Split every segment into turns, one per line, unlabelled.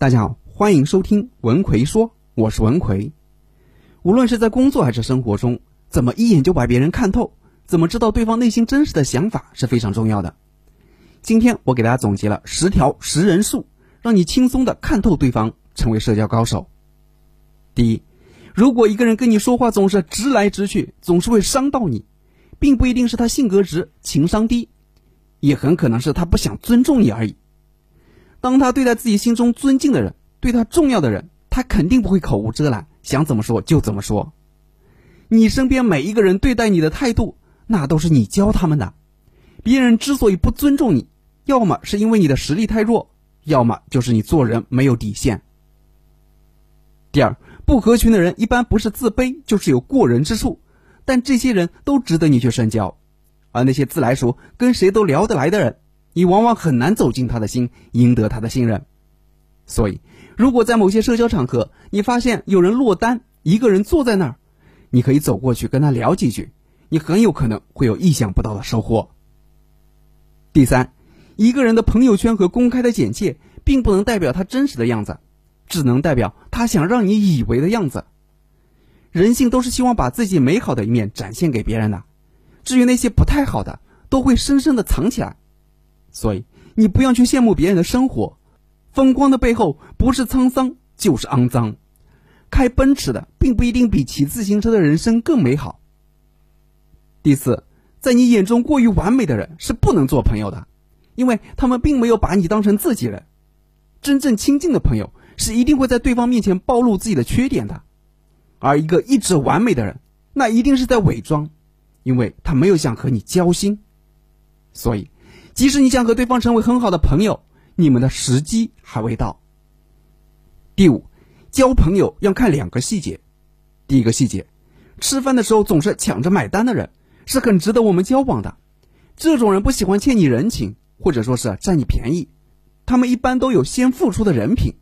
大家好，欢迎收听文奎说，我是文奎。无论是在工作还是生活中，怎么一眼就把别人看透，怎么知道对方内心真实的想法是非常重要的。今天我给大家总结了十条识人术，让你轻松的看透对方，成为社交高手。第一，如果一个人跟你说话总是直来直去，总是会伤到你，并不一定是他性格直、情商低，也很可能是他不想尊重你而已。当他对待自己心中尊敬的人、对他重要的人，他肯定不会口无遮拦，想怎么说就怎么说。你身边每一个人对待你的态度，那都是你教他们的。别人之所以不尊重你，要么是因为你的实力太弱，要么就是你做人没有底线。第二，不合群的人一般不是自卑，就是有过人之处，但这些人都值得你去深交，而那些自来熟、跟谁都聊得来的人。你往往很难走进他的心，赢得他的信任。所以，如果在某些社交场合，你发现有人落单，一个人坐在那儿，你可以走过去跟他聊几句，你很有可能会有意想不到的收获。第三，一个人的朋友圈和公开的简介，并不能代表他真实的样子，只能代表他想让你以为的样子。人性都是希望把自己美好的一面展现给别人的，至于那些不太好的，都会深深的藏起来。所以，你不要去羡慕别人的生活，风光的背后不是沧桑就是肮脏。开奔驰的并不一定比骑自行车的人生更美好。第四，在你眼中过于完美的人是不能做朋友的，因为他们并没有把你当成自己人。真正亲近的朋友是一定会在对方面前暴露自己的缺点的，而一个一直完美的人，那一定是在伪装，因为他没有想和你交心。所以。即使你想和对方成为很好的朋友，你们的时机还未到。第五，交朋友要看两个细节。第一个细节，吃饭的时候总是抢着买单的人，是很值得我们交往的。这种人不喜欢欠你人情，或者说是占你便宜，他们一般都有先付出的人品。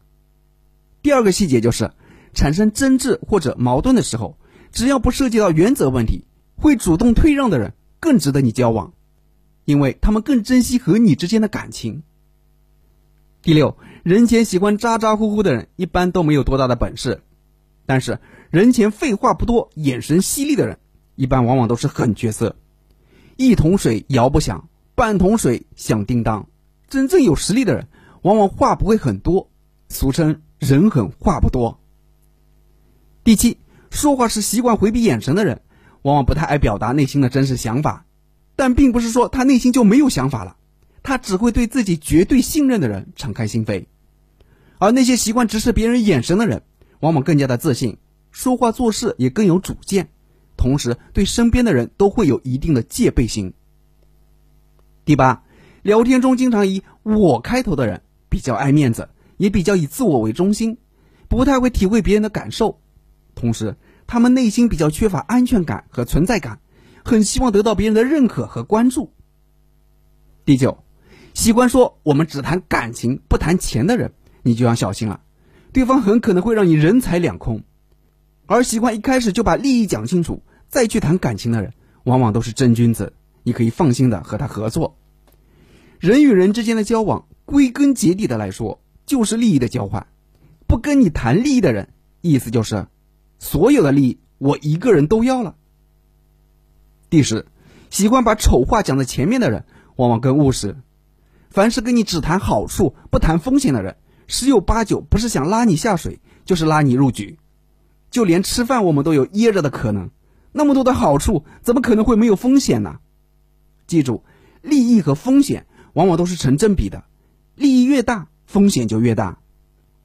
第二个细节就是，产生争执或者矛盾的时候，只要不涉及到原则问题，会主动退让的人更值得你交往。因为他们更珍惜和你之间的感情。第六，人前喜欢咋咋呼呼的人，一般都没有多大的本事；但是人前废话不多、眼神犀利的人，一般往往都是狠角色。一桶水摇不响，半桶水响叮当。真正有实力的人，往往话不会很多，俗称人狠话不多。第七，说话时习惯回避眼神的人，往往不太爱表达内心的真实想法。但并不是说他内心就没有想法了，他只会对自己绝对信任的人敞开心扉，而那些习惯直视别人眼神的人，往往更加的自信，说话做事也更有主见，同时对身边的人都会有一定的戒备心。第八，聊天中经常以我开头的人比较爱面子，也比较以自我为中心，不太会体会别人的感受，同时他们内心比较缺乏安全感和存在感。很希望得到别人的认可和关注。第九，喜欢说我们只谈感情不谈钱的人，你就要小心了，对方很可能会让你人财两空。而喜欢一开始就把利益讲清楚再去谈感情的人，往往都是真君子，你可以放心的和他合作。人与人之间的交往，归根结底的来说，就是利益的交换。不跟你谈利益的人，意思就是所有的利益我一个人都要了。第十，喜欢把丑话讲在前面的人，往往更务实。凡是跟你只谈好处不谈风险的人，十有八九不是想拉你下水，就是拉你入局。就连吃饭，我们都有噎着的可能。那么多的好处，怎么可能会没有风险呢？记住，利益和风险往往都是成正比的，利益越大，风险就越大。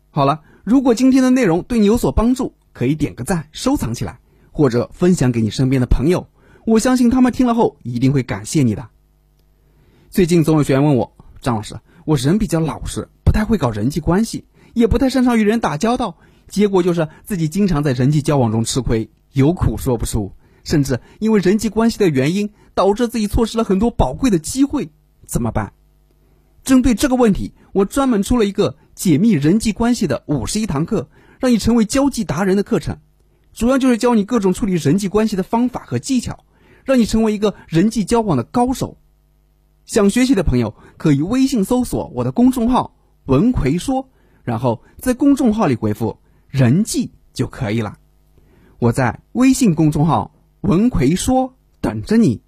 好了，如果今天的内容对你有所帮助，可以点个赞，收藏起来，或者分享给你身边的朋友。我相信他们听了后一定会感谢你的。最近总有学员问我，张老师，我人比较老实，不太会搞人际关系，也不太擅长与人打交道，结果就是自己经常在人际交往中吃亏，有苦说不出，甚至因为人际关系的原因，导致自己错失了很多宝贵的机会，怎么办？针对这个问题，我专门出了一个解密人际关系的五十一堂课，让你成为交际达人的课程，主要就是教你各种处理人际关系的方法和技巧。让你成为一个人际交往的高手。想学习的朋友可以微信搜索我的公众号文奎说然后在公众号里回复人际就可以了。我在微信公众号文奎说等着你。